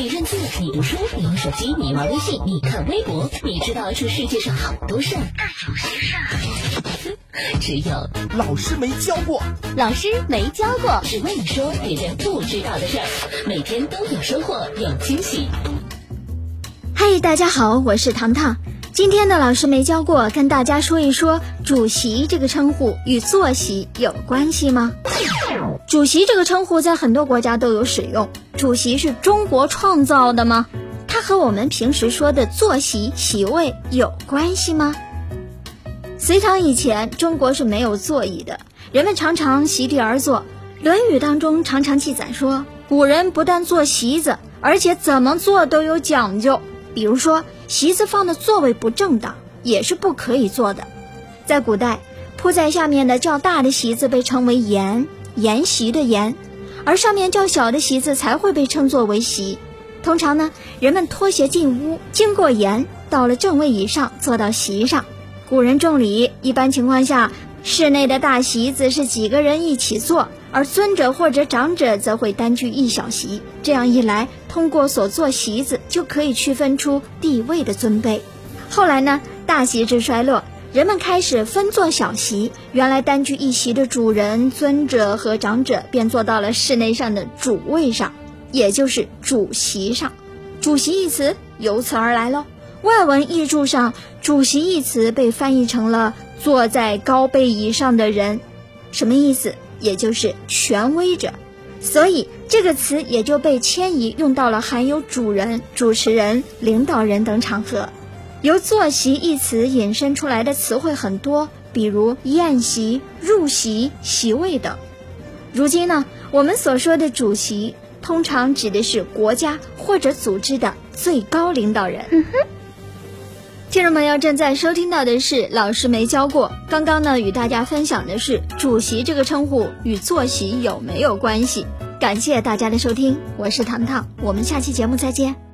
你认字，你读书，你玩手机，你玩微信，你看微博，你知道这世界上好多事儿，但有些事儿，只有老师没教过。老师没教过，只为你说别人不知道的事儿，每天都有收获，有惊喜。嗨，大家好，我是糖糖。今天的老师没教过，跟大家说一说主席这个称呼与坐席有关系吗？主席这个称呼在很多国家都有使用。主席是中国创造的吗？它和我们平时说的坐席、席位有关系吗？隋唐以前，中国是没有座椅的，人们常常席地而坐。《论语》当中常常记载说，古人不但坐席子，而且怎么坐都有讲究。比如说，席子放的座位不正当，也是不可以坐的。在古代，铺在下面的较大的席子被称为筵，筵席的筵，而上面较小的席子才会被称作为席。通常呢，人们脱鞋进屋，经过筵，到了正位以上，坐到席上。古人重礼，一般情况下，室内的大席子是几个人一起坐。而尊者或者长者则会单居一小席，这样一来，通过所坐席子就可以区分出地位的尊卑。后来呢，大席之衰落，人们开始分坐小席，原来单居一席的主人、尊者和长者便坐到了室内上的主位上，也就是主席上。主席一词由此而来喽。外文译注上，主席一词被翻译成了坐在高背椅上的人，什么意思？也就是权威者，所以这个词也就被迁移用到了含有主人、主持人、领导人等场合。由“坐席”一词引申出来的词汇很多，比如宴席、入席、席位等。如今呢，我们所说的主席，通常指的是国家或者组织的最高领导人。听众朋友正在收听到的是老师没教过。刚刚呢，与大家分享的是主席这个称呼与坐席有没有关系？感谢大家的收听，我是糖糖，我们下期节目再见。